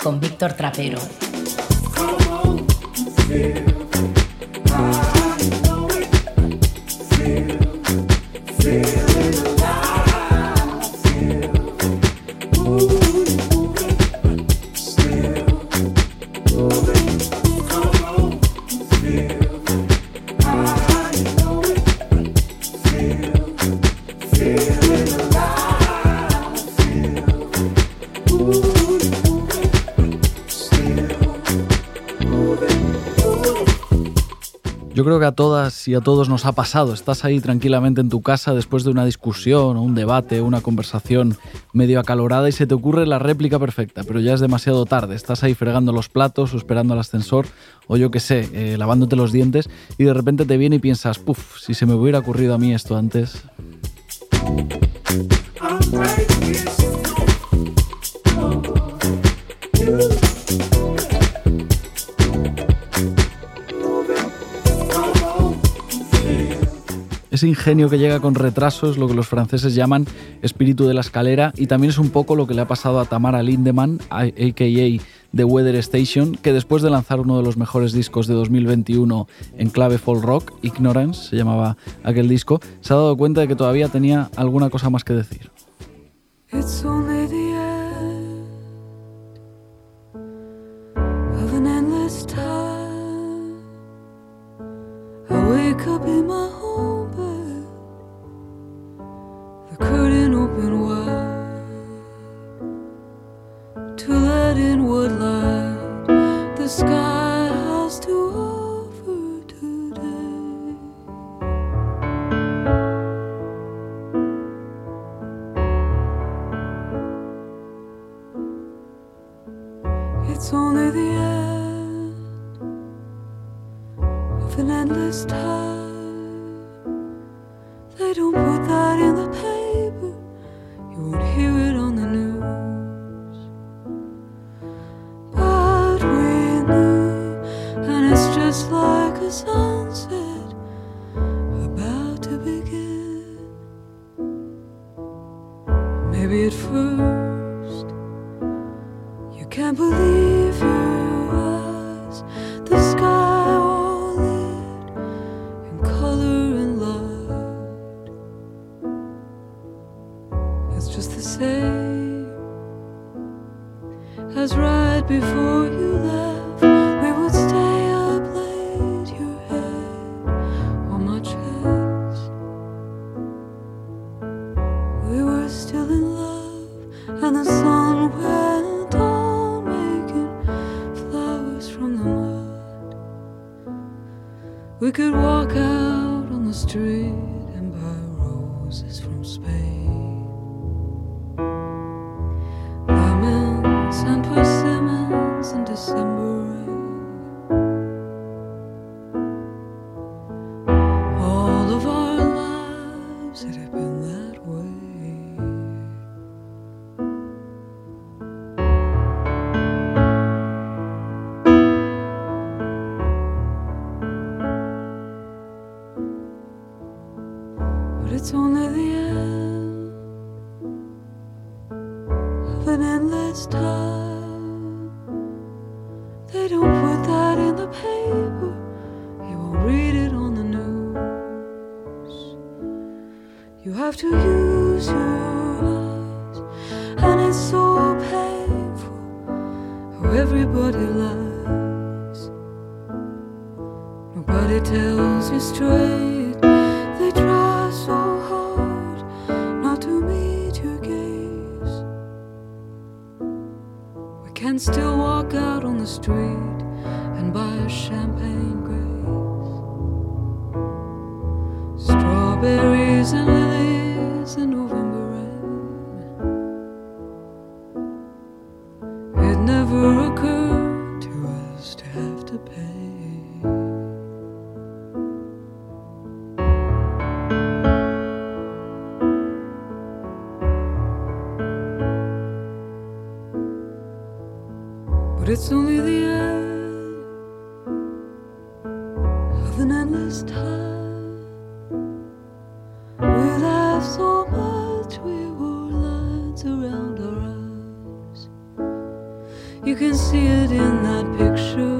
Con Víctor Trapero. Y a todos nos ha pasado. Estás ahí tranquilamente en tu casa después de una discusión o un debate, una conversación medio acalorada y se te ocurre la réplica perfecta, pero ya es demasiado tarde. Estás ahí fregando los platos o esperando al ascensor o yo qué sé, eh, lavándote los dientes y de repente te viene y piensas, puff, si se me hubiera ocurrido a mí esto antes. Ingenio que llega con retraso es lo que los franceses llaman espíritu de la escalera y también es un poco lo que le ha pasado a Tamara Lindemann, a.k.a. The Weather Station, que después de lanzar uno de los mejores discos de 2021 en clave folk rock, Ignorance se llamaba aquel disco, se ha dado cuenta de que todavía tenía alguna cosa más que decir. We could walk out on the street and buy roses from Spain. You can see it in that picture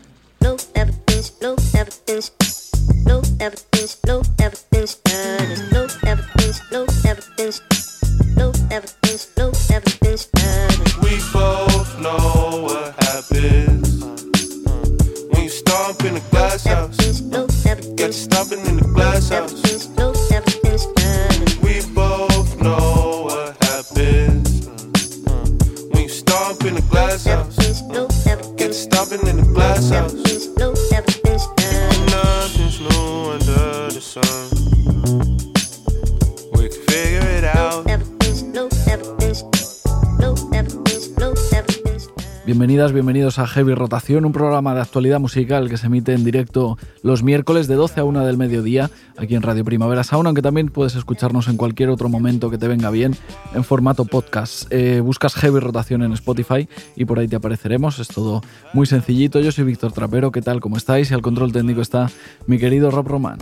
Bienvenidas, bienvenidos a Heavy Rotación, un programa de actualidad musical que se emite en directo los miércoles de 12 a 1 del mediodía aquí en Radio Primavera Sound, aunque también puedes escucharnos en cualquier otro momento que te venga bien en formato podcast. Eh, buscas Heavy Rotación en Spotify y por ahí te apareceremos. Es todo muy sencillito. Yo soy Víctor Trapero, ¿qué tal? ¿Cómo estáis? Y al control técnico está mi querido Rob Román.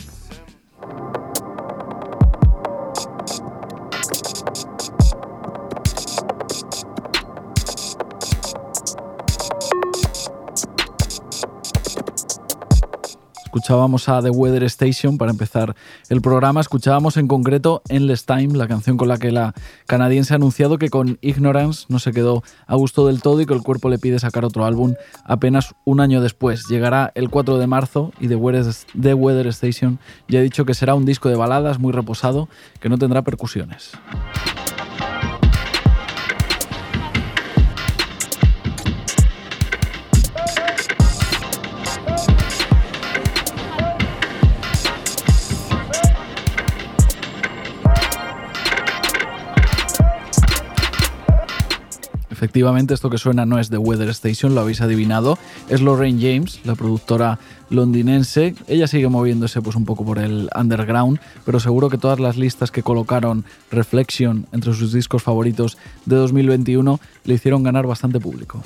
Escuchábamos a The Weather Station para empezar el programa. Escuchábamos en concreto Endless Time, la canción con la que la canadiense ha anunciado que con Ignorance no se quedó a gusto del todo y que el cuerpo le pide sacar otro álbum apenas un año después. Llegará el 4 de marzo y The Weather, The Weather Station ya ha dicho que será un disco de baladas muy reposado que no tendrá percusiones. Efectivamente, esto que suena no es The Weather Station, lo habéis adivinado. Es Lorraine James, la productora londinense. Ella sigue moviéndose pues un poco por el underground, pero seguro que todas las listas que colocaron Reflection entre sus discos favoritos de 2021 le hicieron ganar bastante público.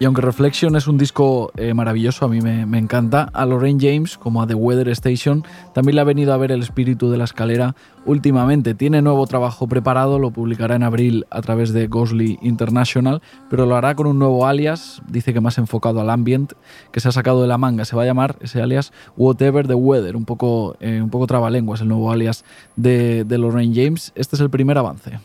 Y aunque Reflection es un disco eh, maravilloso, a mí me, encanta, a Lorraine James, como a The Weather Station, también le ha venido a ver el espíritu de la escalera últimamente. Tiene nuevo trabajo preparado, lo publicará en abril a través de Ghostly International, pero lo hará con un nuevo alias, dice que más enfocado al ambient, que se ha sacado de la manga. Se va a llamar ese alias Whatever the Weather, un poco, eh, un poco trabalenguas, el nuevo alias de Lorraine James. Este es el primer avance.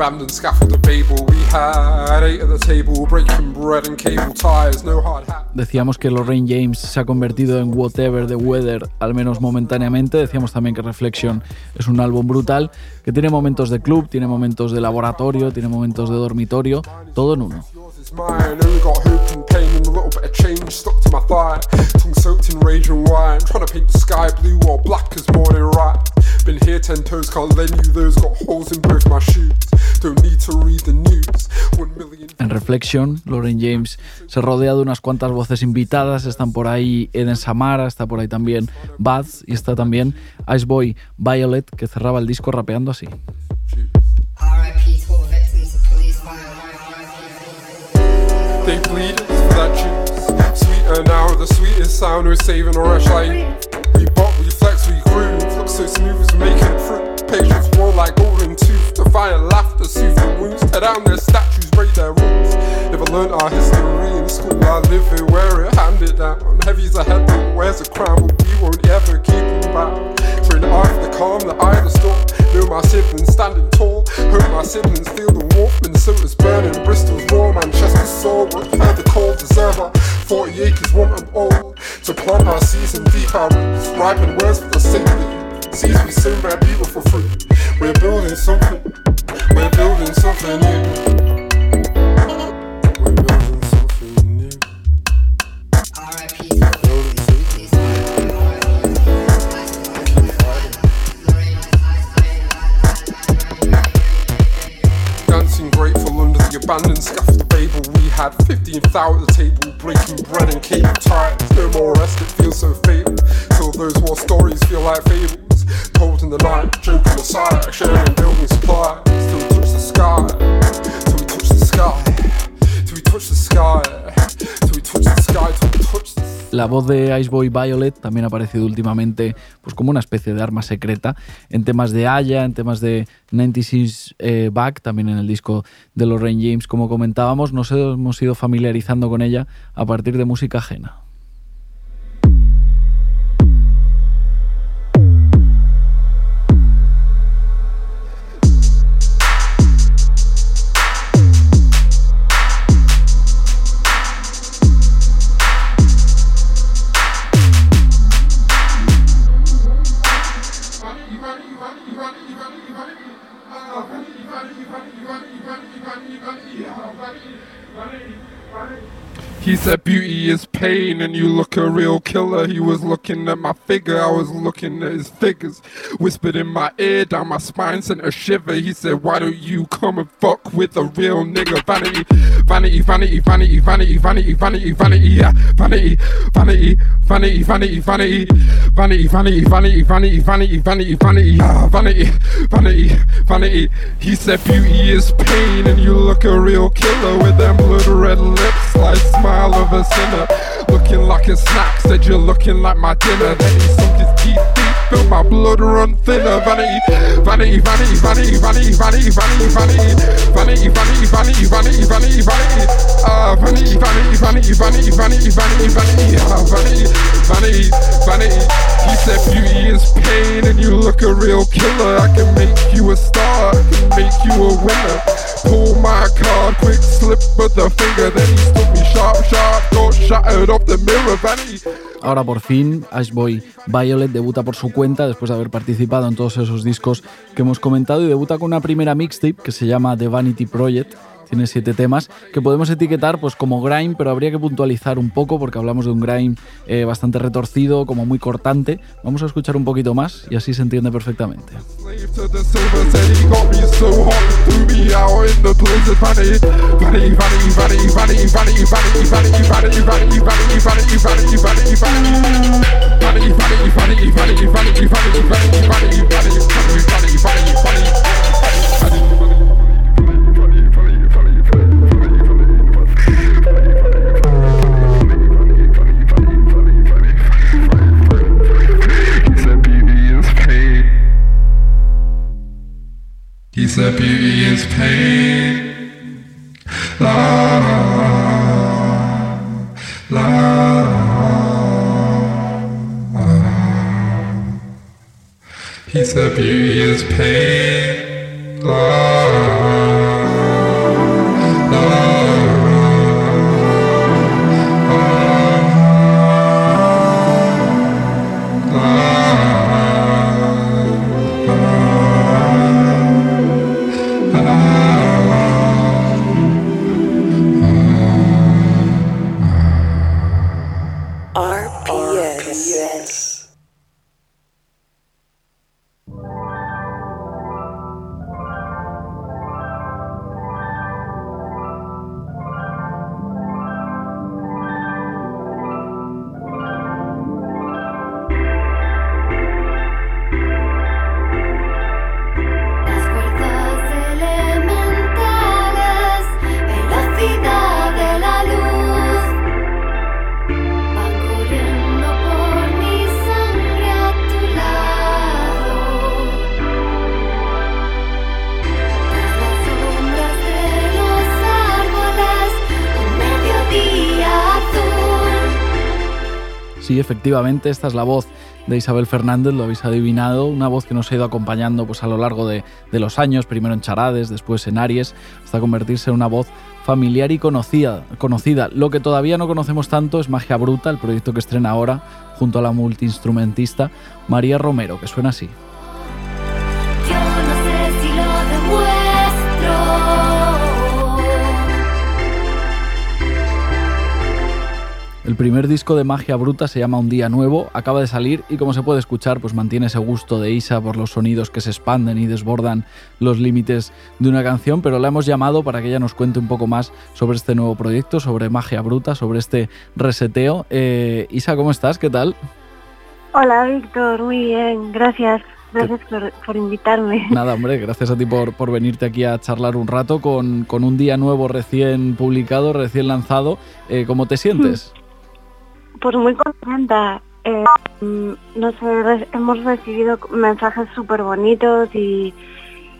Abandoned scaffold of Babel. We had eight at the table, breaking bread and cable ties, no hard hat. Decíamos que Lorraine James se ha convertido en whatever the weather, al menos momentáneamente. Decíamos también que Reflection es un álbum brutal, que tiene momentos de club, tiene momentos de laboratorio, tiene momentos de dormitorio, todo en uno. Yours is mine. Only got hope and pain and a little bit of change stuck to my thigh. Tongue soaked in rage and wine. Trying to paint the sky blue or black as morning right. Been here ten toes, can't lend you those. Got holes in both my shoes. Don't need to read the news. One million. En Reflection, Lauren James se rodea de unas cuantas voces invitadas. Están por ahí Eden Samara, está por ahí también Baz y está también Iceboy Violet, que cerraba el disco rapeando así. RIP to all victims of police violence. They bleed us for that juice. Sweeter now, the sweetest sound. We're saving a rush like we bop, we flex, we groove. Look so smooth as we make it through. Patience roll like golden tooth. Defiant laughter, soothe the wounds. Tear down their statues, break their rules. Never learned our history in school. I live it, wear it, hand it down. Heavy's a head, but wears a crown, but we won't ever keep them bound. Train the eye for the calm, the eye of the storm. Know my siblings standing tall. Hope my siblings feel the warmth. Minnesota's burning, Bristol's raw, Manchester's sore. Heard the cold deserver. 40 acres want them all. To plant our seeds and deep our roots. Ripen words for the safety sees me serving people for free. We're building something, we're building something new. The abandoned of Babel. We had 15 thou at the table, breaking bread and cable ties. No more rest, it feels so fatal. Till those war stories feel like fables. Told in the night, joking aside, La voz de Iceboy Violet también ha aparecido últimamente pues como una especie de arma secreta en temas de Aya, en temas de 96 eh, Back, también en el disco de Lorraine James, como comentábamos, nos hemos ido familiarizando con ella a partir de música ajena. Said beauty is pain and you look a real killer. He was looking at my figure, I was looking at his figures. Whispered in my ear, down my spine sent a shiver. He said, Why don't you come and fuck with a real nigga? Vanity, vanity, vanity, vanity, vanity, vanity, vanity, vanity, yeah. Vanity, vanity, vanity, vanity, vanity, vanity, vanity, vanity, vanity, vanity, vanity, vanity. Vanity, vanity, vanity. He said beauty is pain and you look a real killer with them blood red lips like smile of a sinner. Looking like a snack, said you're looking like my dinner. Then he sunk his teeth felt my blood run thinner. Vanity, vanity, vanity, vanity, vanity, vanity, vanity, vanity, vanity, vanity, vanity, vanity, vanity, vanity, ah, vanity, vanity, vanity, vanity, vanity, vanity, vanity, ah, vanity, vanity, vanity. He said beauty is pain and you look a real killer. I can make you a star, I can make you a winner. Pull my card, quick slip of the finger, then he stood me sharp, sharp, got shattered off the mirror, vanity. Ahora por fin, Ashboy Violet debuta por su cuenta después de haber participado en todos esos discos que hemos comentado y debuta con una primera mixtape que se llama The Vanity Project. Tiene siete temas que podemos etiquetar pues como grime, pero habría que puntualizar un poco porque hablamos de un grime eh, bastante retorcido, como muy cortante. Vamos a escuchar un poquito más y así se entiende perfectamente. He's the beauty is pain. La la la. la. He's the beauty is pain. La. la. Sí, efectivamente, esta es la voz de Isabel Fernández, lo habéis adivinado, una voz que nos ha ido acompañando pues, a lo largo de, los años, primero en Charades, después en Aries, hasta convertirse en una voz familiar y conocida, conocida. Lo que todavía no conocemos tanto es Magia Bruta, el proyecto que estrena ahora junto a la multiinstrumentista María Romero, que suena así. El primer disco de Magia Bruta se llama Un Día Nuevo, acaba de salir y como se puede escuchar, pues mantiene ese gusto de Isa por los sonidos que se expanden y desbordan los límites de una canción, pero la hemos llamado para que ella nos cuente un poco más sobre este nuevo proyecto, sobre Magia Bruta, sobre este reseteo. Eh, Isa, ¿cómo estás? ¿Qué tal? Hola Víctor, muy bien, gracias. Gracias por, por invitarme. Nada, hombre, gracias a ti por, por venirte aquí a charlar un rato con, con un día nuevo recién publicado, recién lanzado. Eh, ¿Cómo te sientes? Pues muy contenta. Eh, mm, no sé, hemos recibido mensajes súper bonitos y,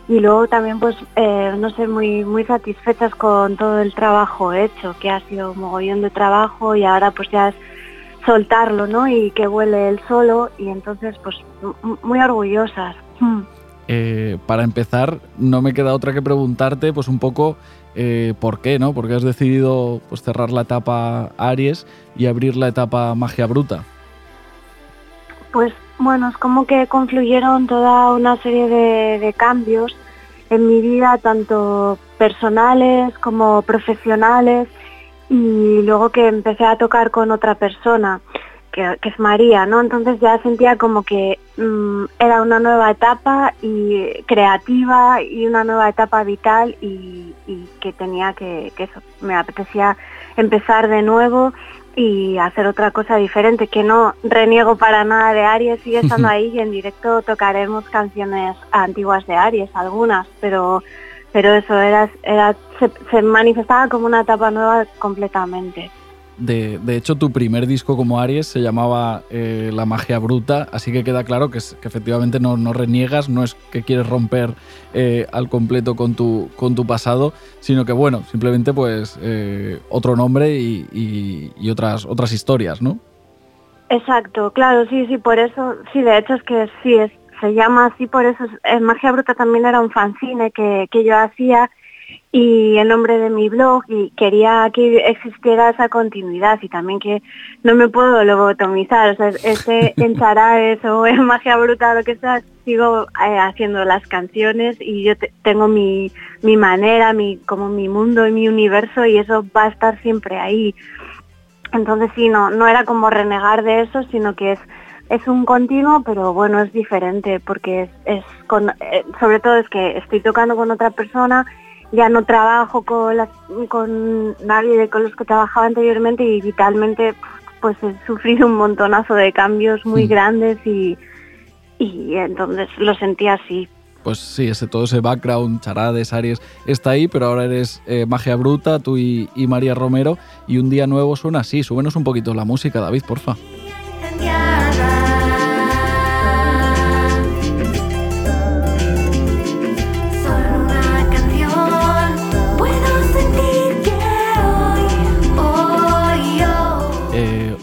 y luego también pues, eh, no sé, muy, muy satisfechas con todo el trabajo hecho, que ha sido mogollón de trabajo y ahora pues ya es soltarlo, ¿no? Y que vuele él solo y entonces pues muy orgullosas. Mm. Eh, para empezar, no me queda otra que preguntarte, pues un poco eh, por qué, ¿no? Porque has decidido pues, cerrar la etapa Aries y abrir la etapa Magia Bruta. Pues bueno, es como que confluyeron toda una serie de, cambios en mi vida, tanto personales como profesionales, y luego que empecé a tocar con otra persona, que, que es María, ¿no? Entonces ya sentía como que era una nueva etapa y creativa y una nueva etapa vital y, y que tenía que, que eso, me apetecía empezar de nuevo y hacer otra cosa diferente, que no reniego para nada de Aries, sigue estando ahí y en directo tocaremos canciones antiguas de Aries, algunas, pero pero eso era, era se, se manifestaba como una etapa nueva completamente. De, de hecho, tu primer disco como Aries se llamaba eh, La Magia Bruta, así que queda claro que, es- que efectivamente no, no reniegas, no es que quieres romper eh, al completo con tu, con tu pasado, sino que, bueno, simplemente pues eh, otro nombre y, y- otras, otras historias, ¿no? Exacto, claro, sí, sí, por eso, sí, de hecho es que sí, es, se llama así, por eso, es- eh, Magia Bruta también era un fanzine que, que yo hacía y el nombre de mi blog y quería que existiera esa continuidad y también que no me puedo lobotomizar, o sea, este en Charaes o en Magia Bruta, lo que sea, sigo eh, haciendo las canciones y yo te- tengo mi, mi manera, mi, como mi mundo y mi universo y eso va a estar siempre ahí. Entonces sí, no, no era como renegar de eso, sino que es, es un continuo, pero bueno, es diferente, porque es, es con, eh, sobre todo es que estoy tocando con otra persona, ya no trabajo con, las, con nadie de con los que trabajaba anteriormente y vitalmente pues he sufrido un montonazo de cambios muy Mm. grandes y, y entonces lo sentí así. Pues sí, ese, todo ese background, charades, Aries, está ahí, pero ahora eres eh, Magia Bruta, tú y, y María Romero, y un día nuevo suena así. Súbenos un poquito la música, David, porfa.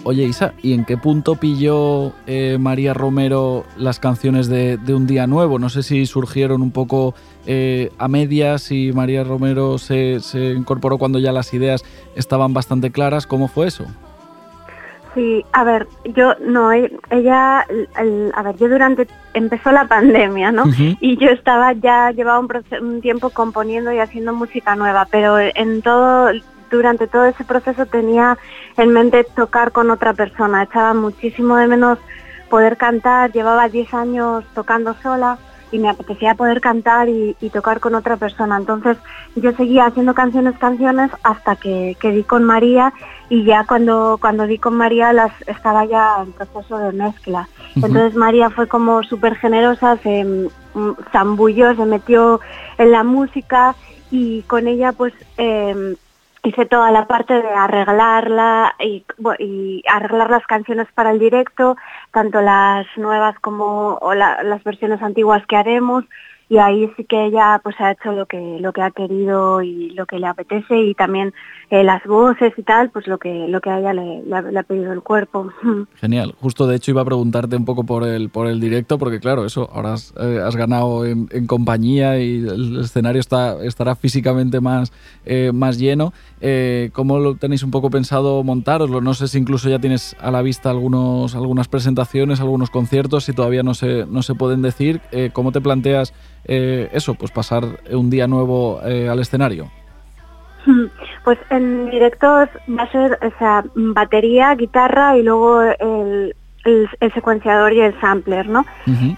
Oye, Isa, ¿y en qué punto pilló eh, María Romero las canciones de, de Un Día Nuevo? No sé si surgieron un poco eh, a medias y María Romero se, se incorporó cuando ya las ideas estaban bastante claras. ¿Cómo fue eso? Sí, a ver, yo no, e- ella, el- a ver, yo durante, empezó la pandemia, ¿no? Y yo estaba ya, llevaba un, un tiempo componiendo y haciendo música nueva, pero en todo, durante todo ese proceso tenía en mente tocar con otra persona, echaba muchísimo de menos poder cantar, llevaba 10 años tocando sola y me apetecía poder cantar y, y tocar con otra persona. Entonces yo seguía haciendo canciones, canciones hasta que, que di con María y ya cuando, cuando di con María las estaba ya en proceso de mezcla. Entonces María fue como súper generosa, se mm, zambulló, se metió en la música y con ella pues eh, hice toda la parte de arreglarla y, arreglar las canciones para el directo, tanto las nuevas como las versiones antiguas que haremos y ahí sí que ella pues ha hecho lo que lo que ha querido y lo que le apetece y también eh, las voces y tal pues lo que lo que a ella le, ha, pedido el cuerpo Genial. Justo de hecho iba a preguntarte un poco por el, por el directo, porque claro, eso, ahora has, eh, has ganado en, compañía y el escenario está, estará físicamente más, eh, más lleno. Eh, ¿Cómo lo tenéis un poco pensado montároslo? No sé si incluso ya tienes a la vista algunos, algunas presentaciones, algunos conciertos, si todavía no se, no se pueden decir. Eh, ¿Cómo te planteas eh, eso, pues pasar un día nuevo eh, al escenario? Pues en directos va a ser o sea, batería, guitarra y luego el, el- el secuenciador y el sampler, ¿no?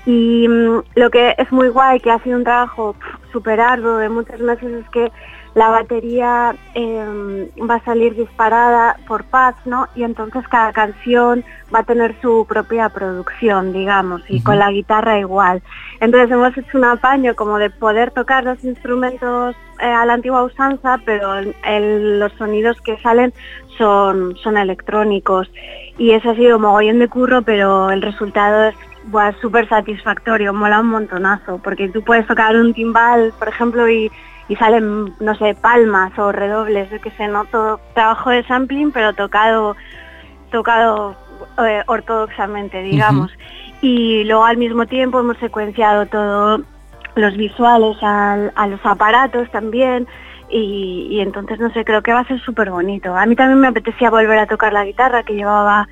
Y mm, lo que es muy guay, que ha sido un trabajo súper arduo de muchos meses, es que la batería eh, va a salir disparada por pads, ¿no? Y entonces cada canción va a tener su propia producción, digamos, y con la guitarra igual. Entonces hemos hecho un apaño como de poder tocar los instrumentos eh, a la antigua usanza, pero el- el- los sonidos que salen son, son electrónicos. Y eso ha sido mogollón de curro, pero el resultado es súper satisfactorio, mola un montonazo, porque tú puedes tocar un timbal, por ejemplo, y, y salen, no sé, palmas o redobles, yo qué sé, ¿no? Todo trabajo de sampling, pero tocado, tocado eh, ortodoxamente, digamos. Y luego al mismo tiempo hemos secuenciado todo los visuales al- a los aparatos también y, y entonces no sé, creo que va a ser súper bonito. A mí también me apetecía volver a tocar la guitarra que llevaba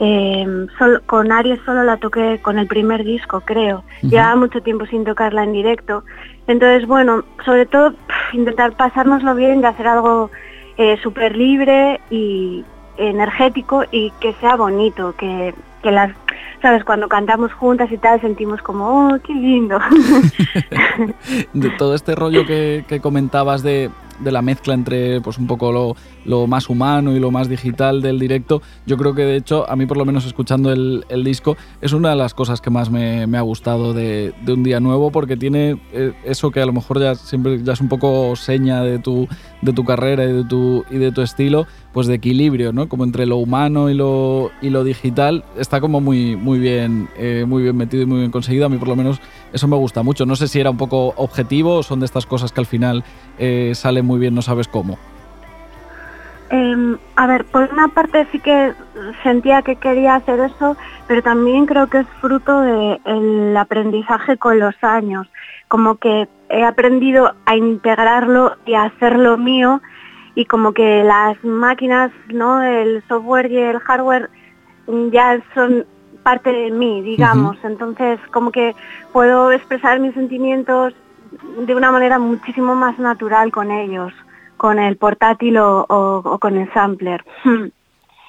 eh, solo- con Aries solo la toqué con el primer disco, creo. Ujú. Llevaba mucho tiempo sin tocarla en directo. Entonces, bueno, sobre todo intentar pasárnoslo bien y hacer algo eh, súper libre y energético y que sea bonito, que, que las, sabes, cuando cantamos juntas y tal sentimos como, oh, qué lindo. de todo este rollo que, que comentabas de, de la mezcla entre pues un poco lo, lo más humano y lo más digital del directo, yo creo que de hecho, a mí por lo menos escuchando el, el disco, es una de las cosas que más me, me ha gustado de, de Un Día Nuevo, porque tiene eh, eso que a lo mejor ya siempre ya es un poco seña de tu, de tu carrera y de tu, y de tu estilo, pues de equilibrio, ¿no? Como entre lo humano y lo, y lo digital, está como muy, muy, bien, eh, muy bien metido y muy bien conseguido. A mí por lo menos eso me gusta mucho. No sé si era un poco objetivo o son de estas cosas que al final eh, salen muy bien, no sabes cómo. Em, a ver, por una parte sí que sentía que quería hacer eso, pero también creo que es fruto del aprendizaje con los años. Como que he aprendido a integrarlo y a hacerlo mío y como que las máquinas, ¿no? El software y el hardware ya son parte de mí, digamos. Entonces, como que puedo expresar mis sentimientos de una manera muchísimo más natural con ellos, con el portátil o, o- o con el sampler.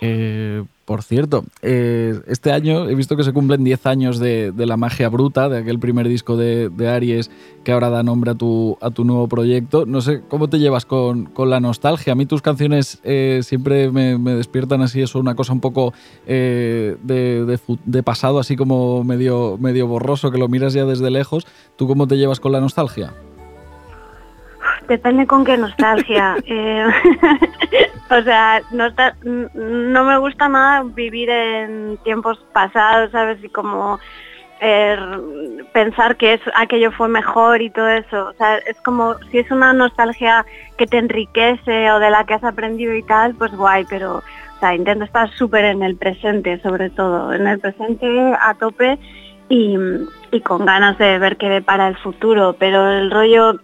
Eh, por cierto, eh, este año he visto que se cumplen 10 años de, La Magia Bruta, de aquel primer disco de, Aries que ahora da nombre a tu, nuevo proyecto. No sé, ¿cómo te llevas con, la nostalgia? A mí tus canciones eh, siempre me, despiertan así, eso, una cosa un poco eh, de, de pasado, así como medio, medio borroso, que lo miras ya desde lejos. ¿Tú cómo te llevas con la nostalgia? Depende con qué nostalgia. Eh, o sea, no me gusta nada vivir en tiempos pasados, ¿sabes? Y como eh, pensar que es, aquello fue mejor y todo eso. O sea, es como si es una nostalgia que te enriquece o de la que has aprendido y tal, pues guay, pero o sea, intento estar súper en el presente, sobre todo, en el presente a tope y, y con ganas de ver qué depara el futuro, pero el rollo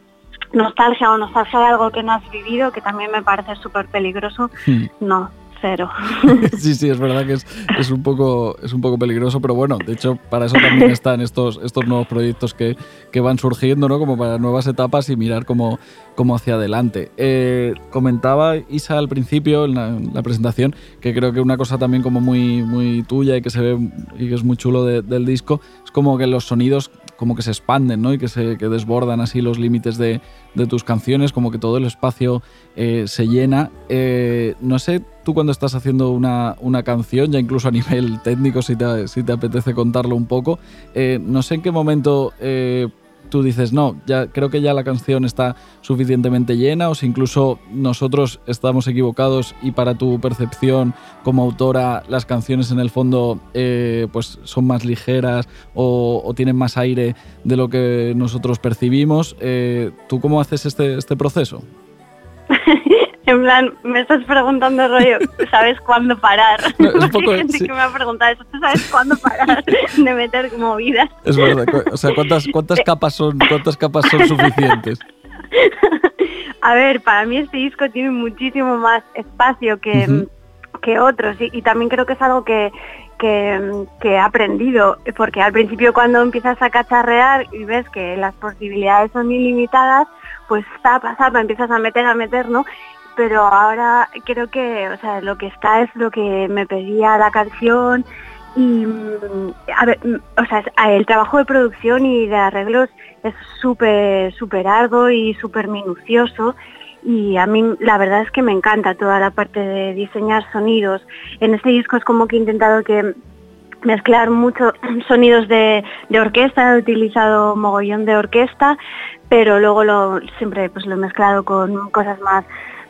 nostalgia o nostalgia de algo que no has vivido, que también me parece súper peligroso, Hmm. no, cero. Sí, sí, es verdad que es, es un poco, es un poco peligroso, pero bueno, de hecho, para eso también están estos, estos nuevos proyectos que, que van surgiendo, ¿no? Como para nuevas etapas y mirar cómo, cómo hacia adelante. Eh, comentaba Isa al principio, en la, en la presentación, que creo que una cosa también como muy, muy tuya y que se ve y que es muy chulo de- del disco, es como que los sonidos como que se expanden, ¿no? Y que se que desbordan así los límites de, de tus canciones, como que todo el espacio eh, se llena. Eh, no sé, tú cuando estás haciendo una, una canción, ya incluso a nivel técnico, si te, si te apetece contarlo un poco, eh, no sé en qué momento tú dices, no, ya creo que ya la canción está suficientemente llena, o si incluso nosotros estamos equivocados y para tu percepción como autora las canciones en el fondo eh, pues son más ligeras o, tienen más aire de lo que nosotros percibimos. Eh, ¿Tú cómo haces este, este proceso? En plan, me estás preguntando rollo, ¿sabes cuándo parar? No, es un Porque poco- hay gente sí. que me ha preguntado eso, ¿tú sabes cuándo parar de meter movidas? Es verdad, o sea, ¿cuántas, cuántas capas son, cuántas capas son suficientes? A ver, para mí este disco tiene muchísimo más espacio que, que otros y, y también creo que es algo que, que, que he aprendido, porque al principio cuando empiezas a cacharrear y ves que las posibilidades son ilimitadas, pues zapa, zapa, empiezas a meter, a meter, ¿no? Pero ahora creo que, o sea, lo que está es lo que me pedía la canción y, mm, a ver, mm, o sea, el trabajo de producción y de arreglos es súper, súper arduo y súper minucioso y a mí la verdad es que me encanta toda la parte de diseñar sonidos. En este disco es como que he intentado que mezclar muchos sonidos de, de orquesta, he utilizado mogollón de orquesta, pero luego lo, siempre pues lo he mezclado con cosas más,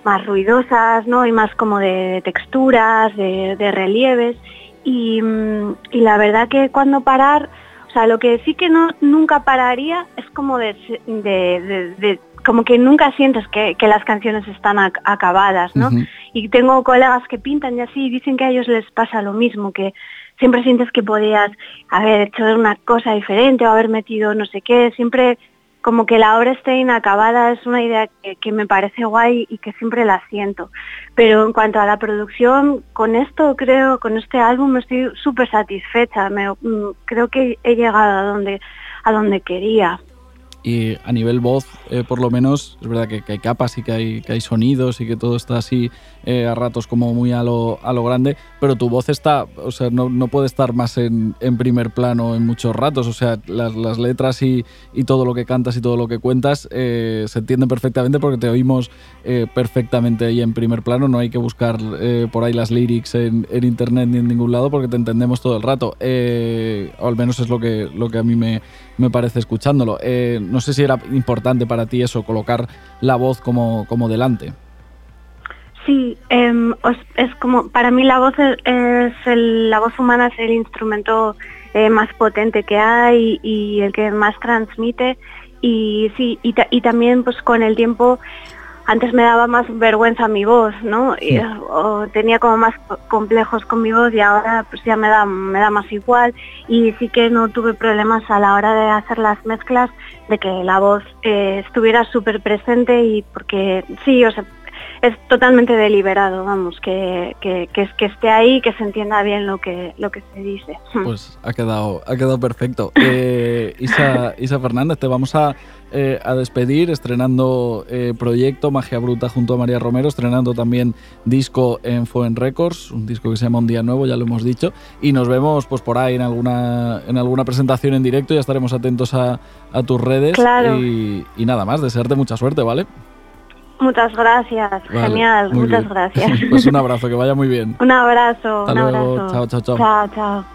más ruidosas, ¿no? Y más como de texturas, de, de relieves. Y, mm, y la verdad que cuando parar, o sea, lo que sí que no nunca pararía es como de, de- de- de- como que nunca sientes que, que las canciones están ac- acabadas, ¿no? Y tengo colegas que pintan y así y dicen que a ellos les pasa lo mismo, que siempre sientes que podías haber hecho una cosa diferente o haber metido no sé qué, siempre como que la obra esté inacabada es una idea que, me parece guay y que siempre la siento. Pero en cuanto a la producción, con esto creo, con este álbum estoy súper satisfecha. Mm, creo que he llegado a donde, a donde quería. Y a nivel voz, eh, por lo menos, es verdad que, hay capas y que hay, sonidos y que todo está así eh, a ratos como muy a lo, a lo grande, pero tu voz está, o sea, no, no puede estar más en, en primer plano en muchos ratos, o sea, las, las letras y, y todo lo que cantas y todo lo que cuentas eh, se entienden perfectamente porque te oímos eh, perfectamente ahí en primer plano, no hay que buscar por ahí las lyrics en, en internet ni en ningún lado porque te entendemos todo el rato, o al menos es lo que, lo que a mí me, me parece escuchándolo. Eh, no sé si era importante para ti eso, colocar la voz como, como delante. Sí, os- es como para mí la voz es, el- la voz humana es el instrumento eh, más potente que hay y el que más transmite y sí y también pues con el tiempo antes me daba más vergüenza mi voz, ¿no? Y, Sí. o tenía como más co- complejos con mi voz y ahora pues ya me da me da más igual y sí que no tuve problemas a la hora de hacer las mezclas de que la voz eh, estuviera súper presente y porque sí, o sea, es totalmente deliberado, vamos, que, que, que, es- que esté ahí, que se entienda bien lo que, lo que se dice. Pues ha quedado, ha quedado perfecto. Eh, Isa, Isa Fernández, te vamos a, eh, a despedir estrenando eh, proyecto Magia Bruta junto a María Romero, estrenando también disco en Foen Records, un disco que se llama Un Día Nuevo, ya lo hemos dicho, y nos vemos pues por ahí en alguna, en alguna presentación en directo, ya estaremos atentos a, a tus redes Claro. y, y nada más, desearte mucha suerte, ¿vale? Muchas gracias, Vale, genial, muchas bien. gracias. Pues un abrazo, que vaya muy bien. un abrazo, Hasta un luego, abrazo. chao, chao, chao. Chao, chao.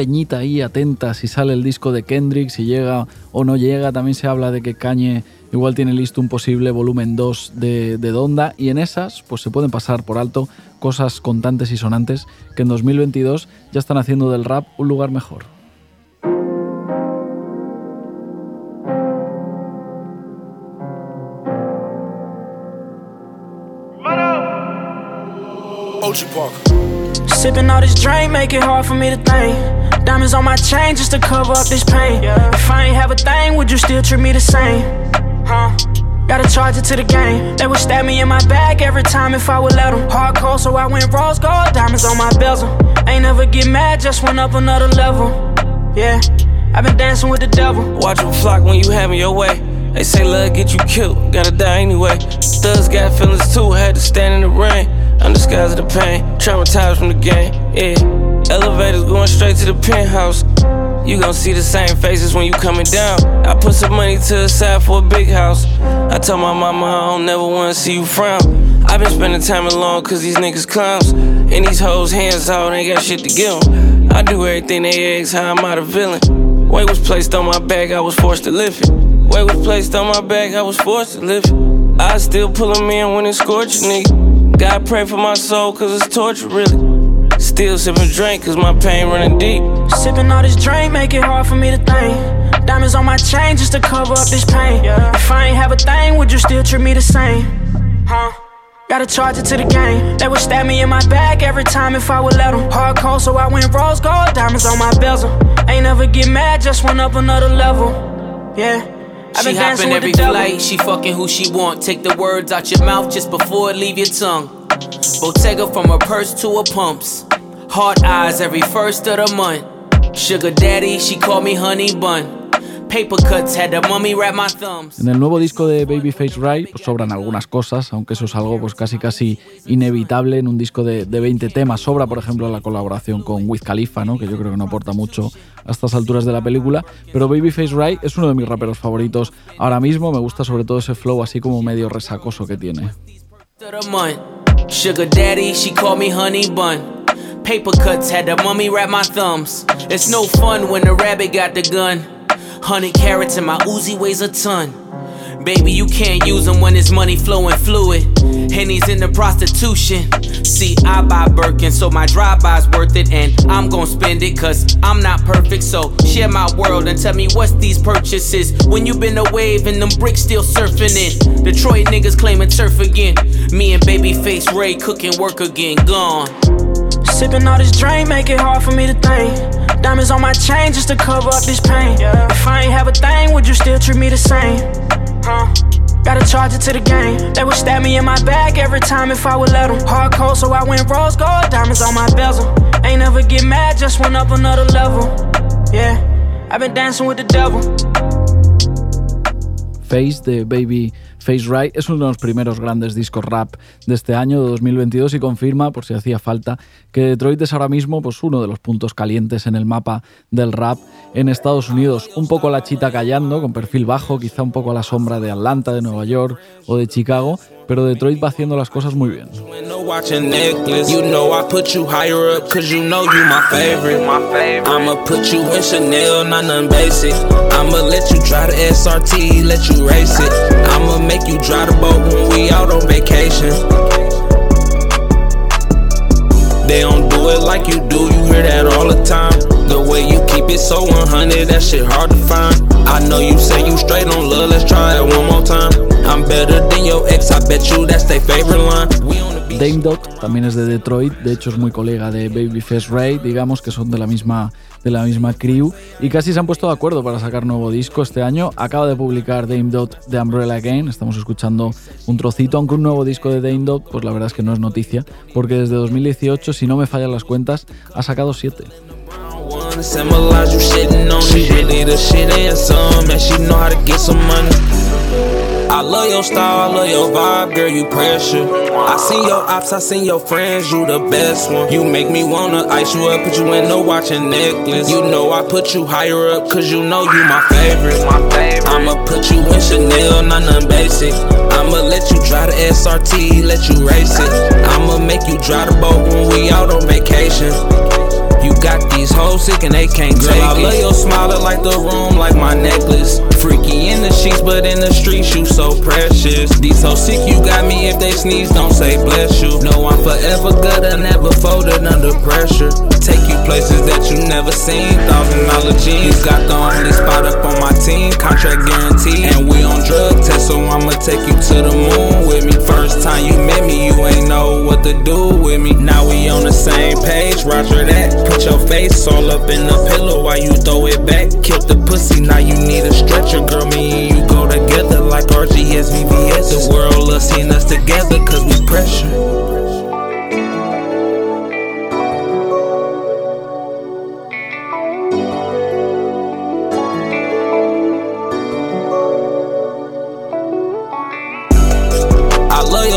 Peñita ahí atenta si sale el disco de Kendrick, si llega o no llega. También se habla de que Kanye igual tiene listo un posible volumen 2 de, de Donda y en esas pues se pueden pasar por alto cosas contantes y sonantes que en 2022 ya están haciendo del rap un lugar mejor. Ocean Park. Sipping all this drink, make it hard for me to think. Diamonds on my chain just to cover up this pain. If I ain't have a thing, would you still treat me the same? Huh? Gotta charge it to the game. They would stab me in my back every time if I would let them. Hardcore, so I went rose gold, diamonds on my bezel. Ain't never get mad, just went up another level. Yeah, I've been dancing with the devil. Watch them flock when you having your way. They say love get you killed, gotta die anyway. Thugs got feelings too, had to stand in the rain. Undisguised the pain, traumatized from the game. Yeah, elevators going straight to the penthouse. You gon' see the same faces when you coming down. I put some money to the side for a big house. I told my mama I don't never wanna see you frown. i been spending time alone cause these niggas clowns. And these hoes hands out, ain't got shit to give give 'em. I do everything they ask, how I'm out of villain. Weight was placed on my back, I was forced to lift it. Weight was placed on my back, I was forced to lift it. I still pull pull 'em in when it's scorching, nigga. God pray for my soul, cause it's torture, really. Still sipping drink, cause my pain running deep. Sipping all this drink, make it hard for me to think. Diamonds on my chain just to cover up this pain. If I ain't have a thing, would you still treat me the same? Huh? Gotta charge it to the game. They would stab me in my back every time if I would let them. Hardcore, so I went rose gold, diamonds on my bezel. Ain't never get mad, just went up another level. Yeah. She hopping every flight, she fucking who she want. Take the words out your mouth just before it leave your tongue. Bottega from her purse to her pumps. Hard eyes every first of the month. Sugar daddy, she call me honey bun. En el nuevo disco de Babyface Ray pues sobran algunas cosas, aunque eso es algo pues casi casi inevitable en un disco de, de 20 temas. Sobra, por ejemplo, la colaboración con Wiz Khalifa, ¿no? que yo creo que no aporta mucho a estas alturas de la película. Pero Babyface Ray es uno de mis raperos favoritos ahora mismo. Me gusta sobre todo ese flow así como medio resacoso que tiene. of the month. Sugar daddy, she called me honey bun. Paper cuts had the mummy wrap my thumbs. It's no fun when the rabbit got the gun. Hundred carats and my Uzi weighs a ton. Baby, you can't use them when it's money flowing fluid. Henny's in the prostitution. See, I buy Birkin, so my drive-by's worth it, and I'm gon' spend it, cause I'm not perfect. So share my world and tell me what's these purchases. When you been a wave and them bricks still surfing in. Detroit niggas claiming turf again. Me and Babyface Ray cooking work again, gone. Sipping all this drink, make it hard for me to think. Diamonds on my chain just to cover up this pain. If I ain't have a thing, would you still treat me the same? Huh? Gotta charge it to the game. They would stab me in my back every time if I would let them. Hardcore, so I went rose gold, diamonds on my bezel. Ain't never get mad, just went up another level. Yeah, I've been dancing with the devil. Face de Baby Face Right es uno de los primeros grandes discos rap de este año, de 2022, y confirma, por si hacía falta, que Detroit es ahora mismo pues, uno de los puntos calientes en el mapa del rap en Estados Unidos. Un poco la chita callando, con perfil bajo, quizá un poco a la sombra de Atlanta, de Nueva York o de Chicago, pero Detroit va haciendo las cosas muy bien. No watching necklace. You know I put you higher up cause you know you my favorite. I'ma put you in Chanel, not nothing basic. I'ma let you try the SRT, let you race it. I'ma make you drive the boat when we out on vacation. They don't do it like you do, you hear that all the time. The way you keep it so 100, that shit hard to find. I know you say you straight on love, let's try it one more time. I'm better than your ex, I bet you that's their favorite line. We on the Dame Dot también es de Detroit, de hecho es muy colega de Babyface Ray, digamos que son de la misma de la misma crew y casi se han puesto de acuerdo para sacar nuevo disco este año. Acaba de publicar Dame Dot de Umbrella Again, estamos escuchando un trocito, aunque un nuevo disco de Dame Dot, pues la verdad es que no es noticia, porque desde 2018, si no me fallan las cuentas, ha sacado 7. I love your style, I love your vibe, girl, you pressure. I seen your ops, I seen your friends, you the best one. You make me wanna ice you up, put you in no watching necklace. You know I put you higher up, cause you know you my favorite. I'ma put you in Chanel, not nothing basic. I'ma let you drive the SRT, let you race it. I'ma make you drive the boat when we out on vacation. You got these hoes sick and they can't Girl, take I it. I love your smile, like the room, like my necklace. Freaky in the sheets, but in the streets, you so precious. These hoes sick, you got me. If they sneeze, don't say bless you. No, I'm forever good, I never folded under pressure. Take you places that you never seen. Thousand dollar jeans, got the only spot up on my team. Contract guaranteed, and we on drug test, so I'ma take you to the moon with me. First time you met me, you ain't know what to do with me. Now we on the same page, Roger that. Put your face all up in the pillow while you throw it back. Kill the pussy, now you need a stretcher, girl. Me and you go together like RGS, VVS. The world loves seeing us together, cause we pressure.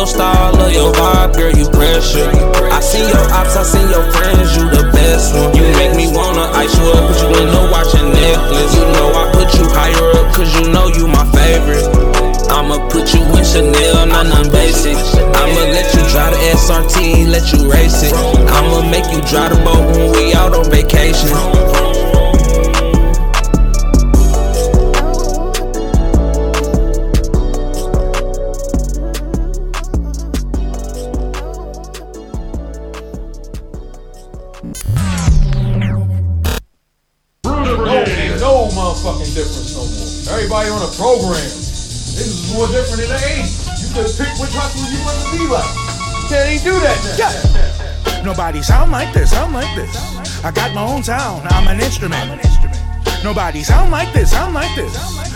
Your style, love your vibe, girl, you pressure. I see your ops, I see your friends, you the best one. You make me wanna ice you up, put you in the watch and necklace. You know I put you higher up, cause you know you my favorite. I'ma put you in Chanel, not none basic. I'ma let you drive the SRT, let you race it. I'ma make you drive the boat when we out on vacation. Yeah. Nobody sound like this, sound like this. I got my own sound, I'm an instrument. Nobody sound like this, sound like this.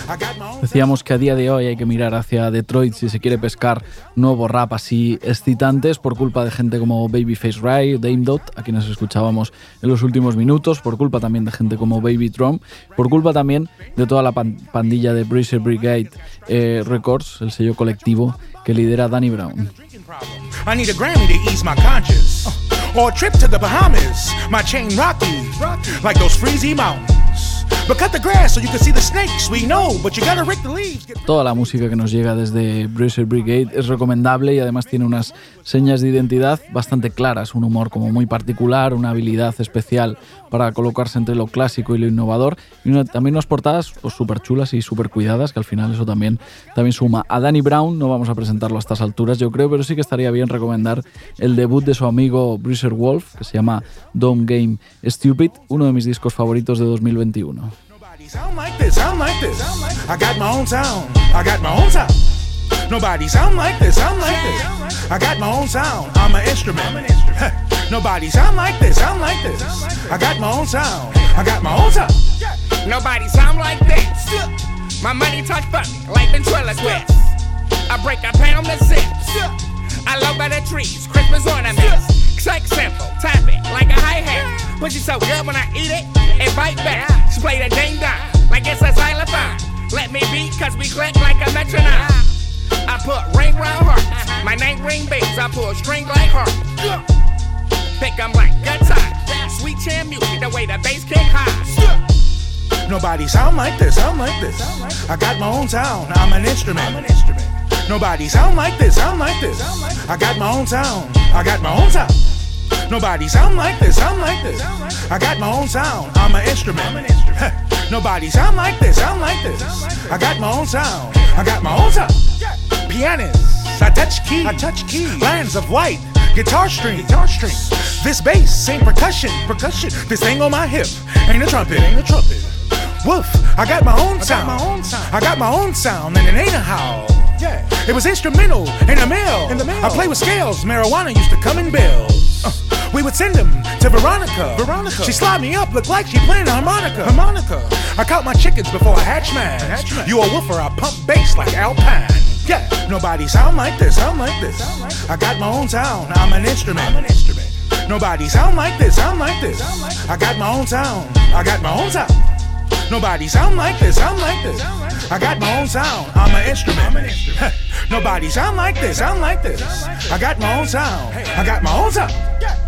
Decíamos que a día de hoy hay que mirar hacia Detroit si se quiere pescar nuevos rap así excitantes por culpa de gente como Babyface Ray, Dame Dot, a quienes escuchábamos en los últimos minutos, por culpa también de gente como Baby Drum, por culpa también de toda la pandilla de Bruiser Brigade eh, Records, el sello colectivo que lidera Danny Brown. Or a trip to the Bahamas, my chain rocky, like those freezy mountains. Toda la música que nos llega desde Bruiser Brigade es recomendable y además tiene unas señas de identidad bastante claras, un humor como muy particular, una habilidad especial para colocarse entre lo clásico y lo innovador y también unas portadas pues súper chulas y súper cuidadas que al final eso también, también suma. A Danny Brown no vamos a presentarlo a estas alturas yo creo, pero sí que estaría bien recomendar el debut de su amigo Bruiser Wolf que se llama Dome Game Stupid, uno de mis discos favoritos de 2021. sound like this, sound like. I got my own sound, I got my own sound. Nobody sound like this, sound like this. I got my own sound, I'm an instrument. Nobody sound like this, sound like this. I got my own sound, I got my own sound. Nobody sound like this. My money talk funny, like ventriloquist. I break a pound of six. I love by the trees, Christmas ornaments. Sex simple, tap it like a hi hat. Pussy so good when I eat it, it bite back. She play the ding dong like it's a xylophone. Let me beat, cause we click like a metronome. I put ring round hearts, my name ring bass. I pull string like heart. Pick them like guitar, sweet chin music, the way the bass kick high. Nobody sound like this, sound like this. I got my own sound, I'm an instrument. I'm an instrument. Nobody sound like this, sound like this. I got my own sound, I got my own sound. Nobody sound like this, sound like this. I got my own sound, I'm an instrument. Nobody sound like this, sound like this. I got my own sound, I got my own sound. Pianist, I touch keys, I touch keys. Lands of white, guitar string, guitar string. This bass ain't percussion, percussion. This thing on my hip ain't a trumpet, ain't a trumpet. Woof, I got my own sound, I got my own sound, I got my own sound, and it ain't a howl. Yeah, it was instrumental in the mail. In the mill. I play with scales. Marijuana used to come in bills. Uh, we would send them to Veronica. Veronica. She slide me up, looked like she playing a harmonica. Harmonica. I caught my chickens before I hatch mine. Hatch mine. You a woofer, I pump bass like Alpine. Yeah, nobody sound like this, sound like this. I got my own sound, I'm an instrument. I'm an instrument. Nobody sound like this, sound like this. I got my own sound, I got my own sound. Nobody sound like this, sound like this. I got my own sound, I'm an instrument. Nobody sound like this, sound like this. I got my own sound, I got my own sound.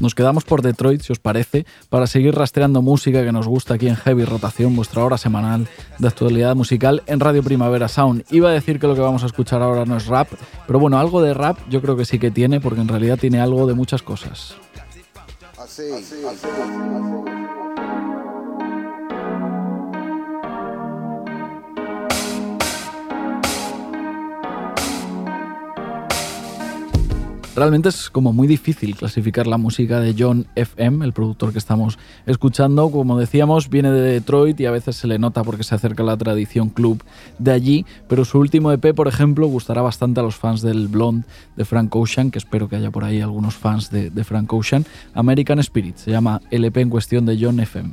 Nos quedamos por Detroit, si os parece, para seguir rastreando música que nos gusta aquí en Heavy Rotación, vuestra hora semanal de actualidad musical en Radio Primavera Sound. Iba a decir que lo que vamos a escuchar ahora no es rap, pero bueno, algo de rap yo creo que sí que tiene, porque en realidad tiene algo de muchas cosas. Realmente es como muy difícil clasificar la música de John FM, el productor que estamos escuchando. Como decíamos, viene de Detroit y a veces se le nota porque se acerca a la tradición club de allí, pero su último EP, por ejemplo, gustará bastante a los fans del Blonde de Frank Ocean, que espero que haya por ahí algunos fans de, de Frank Ocean. American Spirit, se llama el EP en cuestión de John FM.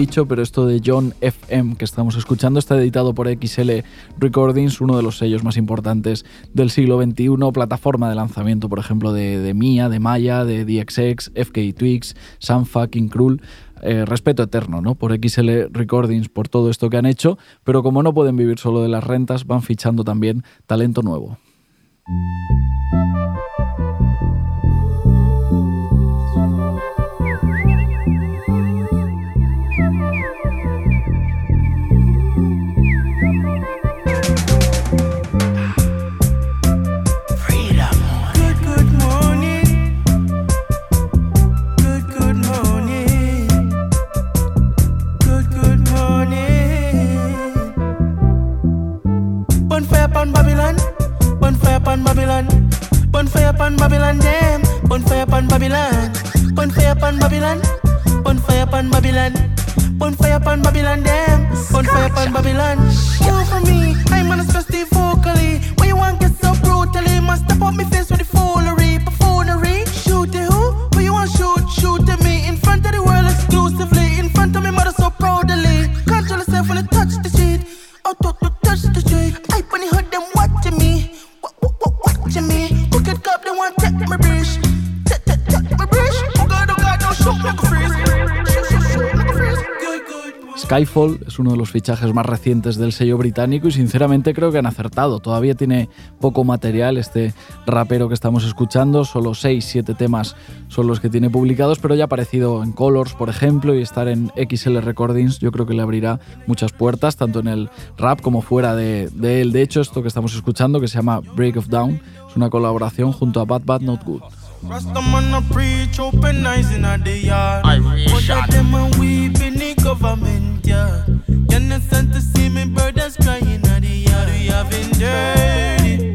Dicho, pero esto de John FM que estamos escuchando está editado por XL Recordings, uno de los sellos más importantes del siglo XXI, plataforma de lanzamiento, por ejemplo, de, de Mia, de Maya, de DXX, FK Twigs, Sam Fucking Cruel. Eh, respeto eterno ¿no? por XL Recordings por todo esto que han hecho, pero como no pueden vivir solo de las rentas, van fichando también talento nuevo. Upon Babylon. Bonfire upon Babylon, damn. Bonfire upon Babylon. Bonfire upon Babylon. Bonfire upon Babylon. Bonfire upon Babylon, damn. Bonfire upon Babylon. Go for me. I'm on a vocally. Why you want get so brutally? Must step up me face Skyfall es uno de los fichajes más recientes del sello británico y sinceramente creo que han acertado. Todavía tiene poco material este rapero que estamos escuchando, solo 6-7 temas son los que tiene publicados, pero ya ha aparecido en Colors, por ejemplo, y estar en XL Recordings yo creo que le abrirá muchas puertas, tanto en el rap como fuera de, de él. De hecho, esto que estamos escuchando, que se llama Break of Down, es una colaboración junto a Bad Bad Not Good. Rastaman a preach open eyes in a the yard. But of them a weep in the government, yard. yeah. You understand to see me brothers crying in the yard. We have endured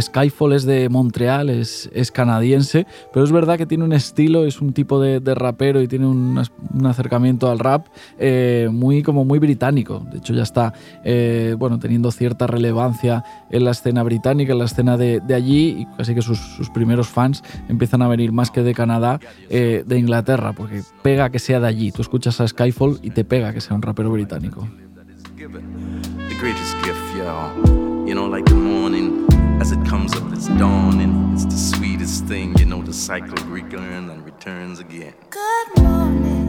Skyfall es de Montreal, es, es canadiense, pero es verdad que tiene un estilo, es un tipo de, de rapero y tiene un, un acercamiento al rap eh, muy, como muy británico. De hecho, ya está eh, bueno, teniendo cierta relevancia en la escena británica, en la escena de, de allí, y casi que sus, sus, primeros fans empiezan a venir más que de Canadá, eh, de Inglaterra, porque pega que sea de allí. Tú escuchas a Skyfall y te pega que sea un rapero británico. As it comes up, it's dawning. It's the sweetest thing, you know, the cycle returns and returns again. Good morning.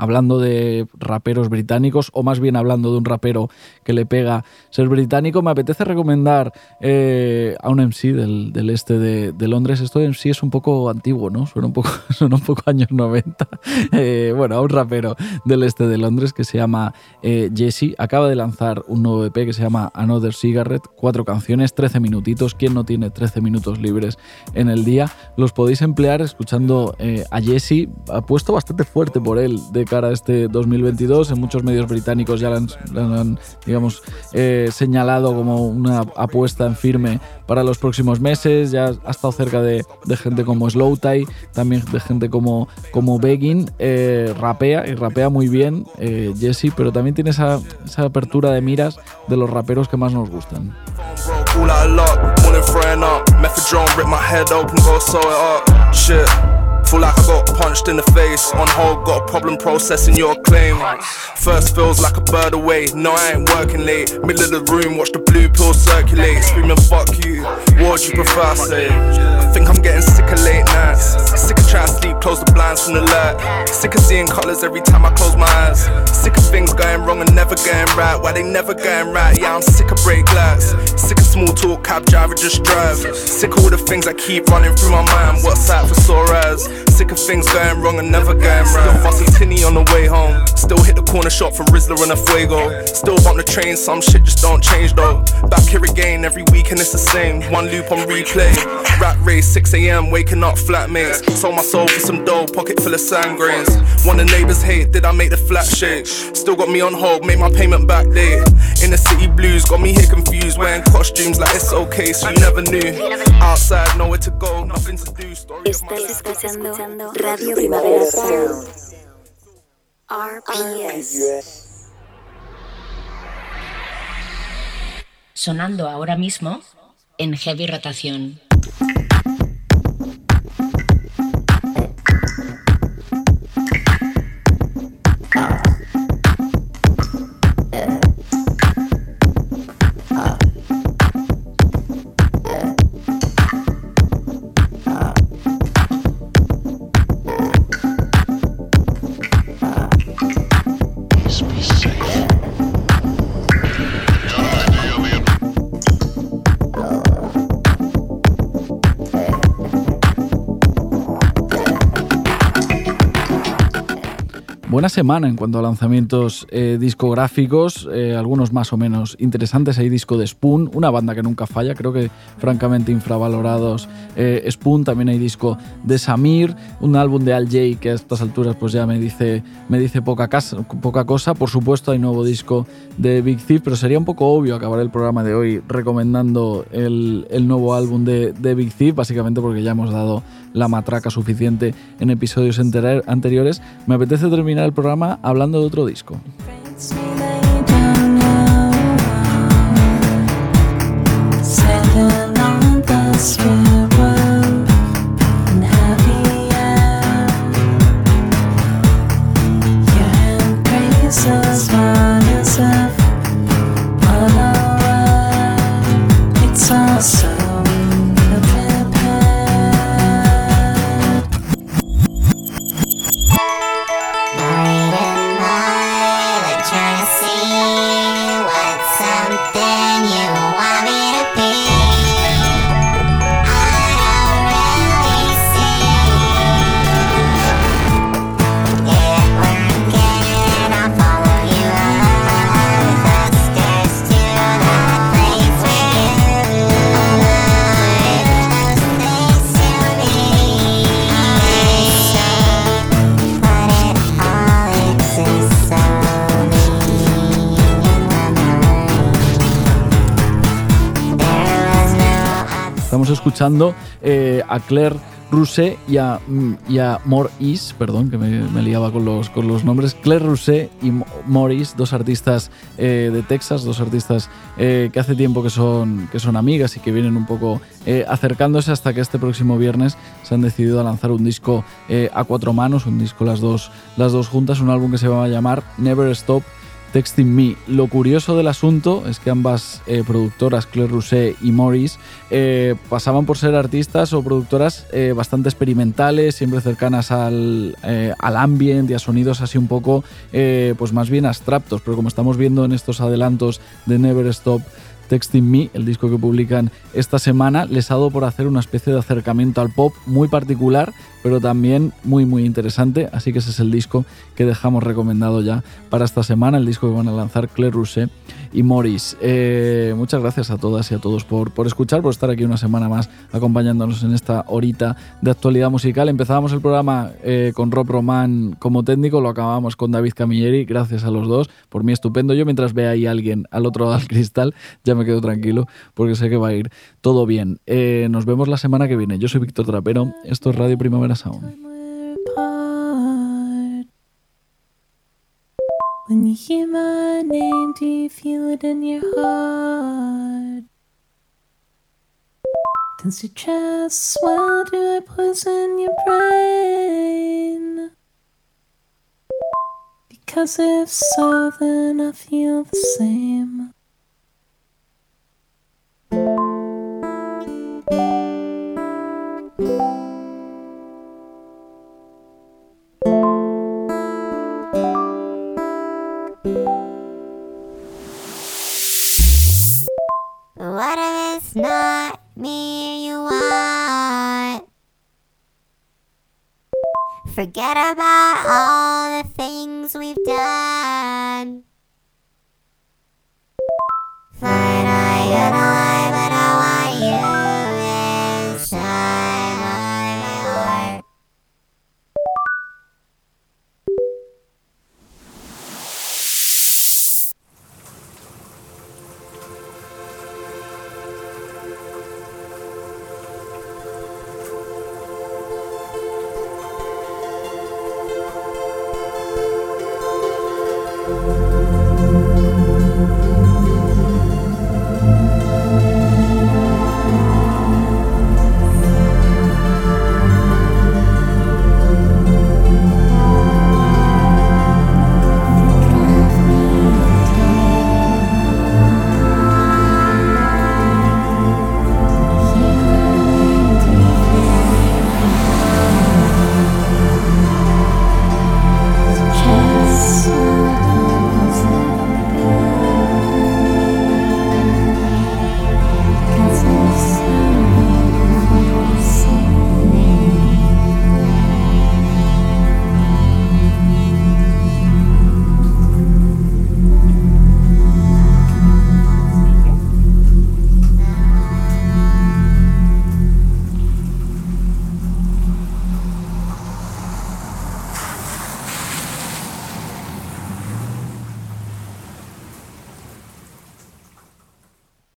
Hablando de raperos británicos, o más bien hablando de un rapero que le pega ser británico, me apetece recomendar eh, a un MC del, del este de, Londres. Esto de MC es un poco antiguo, ¿no? Suena un poco, suena un poco años 90. Eh, bueno, a un rapero del este de Londres que se llama eh, Jesse. Acaba de lanzar un nuevo EP que se llama Another Cigarette. Cuatro canciones, 13 minutitos. ¿Quién no tiene 13 minutos libres en el día? Los podéis emplear escuchando a Jesse. Ha puesto bastante fuerte por él cara a este 2022. En muchos medios británicos ya lo han, lo han digamos, eh, señalado como una apuesta en firme para los próximos meses. Ya ha estado cerca de, de gente como Slow Tie, también de gente como, como Beggin. Eh, rapea y rapea muy bien eh, Jesse, pero también tiene esa, esa apertura de miras de los raperos que más nos gustan. Feel like I got punched in the face. On hold, got a problem processing your claim. First feels like a bird away. No, I ain't working late. Middle of the room, watch the blue pill circulate. Screaming, fuck you. What you prefer, say? Think I'm getting sick of late nights. Sick of trying to sleep, close the blinds from the light. Sick of seeing colours every time I close my eyes. Sick of things going wrong and never going right. Why they never going right? Yeah, I'm sick of brake lights. Sick small talk, cab driver just drive. Sick of all the things I keep running through my mind. What's out for sore eyes? Sick of things going wrong and never going right. Still busting tinny on the way home. Still hit the corner shop for Rizzler and a Fuego. Still bump the train, some shit just don't change though. Back here again every week and it's the same. One loop on replay. Rat race, 6 a.m. waking up flatmates. Sold my soul for some dough, pocket full of sand grains. One the neighbors hate, did I make the flat shake? Still got me on hold, made my payment back date. In the city blues, got me here confused. Wearing costumes like it's okay, so you never knew. Outside, nowhere to go, nothing to do. Story of my Estás life. escuchando Radio Primavera Sound. RPS. Sonando ahora mismo en heavy rotación. Buena semana en cuanto a lanzamientos eh, discográficos, eh, algunos más o menos interesantes. Hay disco de Spoon, una banda que nunca falla, creo que francamente infravalorados. eh, Spoon, también hay disco de Samir, un álbum de Al Jay que a estas alturas pues ya me dice, me dice poca, poca cosa. Por supuesto hay nuevo disco de Big Thief, pero sería un poco obvio acabar el programa de hoy recomendando el, el nuevo álbum de, de Big Thief, básicamente porque ya hemos dado la matraca suficiente en episodios anteriores. Me apetece terminar el programa hablando de otro disco. Eh, a Claire Rousset y a, y perdón, que me, liaba con los, nombres, Claire Rousset y Maurice, dos artistas eh, de Texas, dos artistas eh, que hace tiempo que son, que son amigas y que vienen un poco acercándose hasta que este próximo viernes se han decidido a lanzar un disco a cuatro manos, un disco las dos, las dos juntas, un álbum que se va a llamar Never Stop Texting Me. Lo curioso del asunto es que ambas eh, productoras, Claire Rousset y Morris, eh, pasaban por ser artistas o productoras eh, bastante experimentales, siempre cercanas al, al ambient y a sonidos así un poco, pues más bien abstractos. Pero como estamos viendo en estos adelantos de Never Stop Texting Me, el disco que publican esta semana, les ha dado por hacer una especie de acercamiento al pop muy particular, pero también muy muy interesante. Así que ese es el disco que dejamos recomendado ya para esta semana, el disco que van a lanzar Claire Rousset y Morris. Eh, muchas gracias a todas y a todos por, por escuchar, por estar aquí una semana más acompañándonos en esta horita de actualidad musical. Empezábamos el programa eh, con Rob Roman como técnico, lo acabamos con David Camilleri, gracias a los dos, por mí estupendo. Yo mientras vea ahí alguien al otro lado del cristal, ya me quedo tranquilo porque sé que va a ir todo bien. Eh, nos vemos la semana que viene. Yo soy Víctor Trapero, esto es Radio Primavera Apart. When you hear my name, do you feel it in your heart? Does your chest swell? Do I poison your brain? Because if so, then I feel the same. me you want. Forget about all the things we've done. Fly,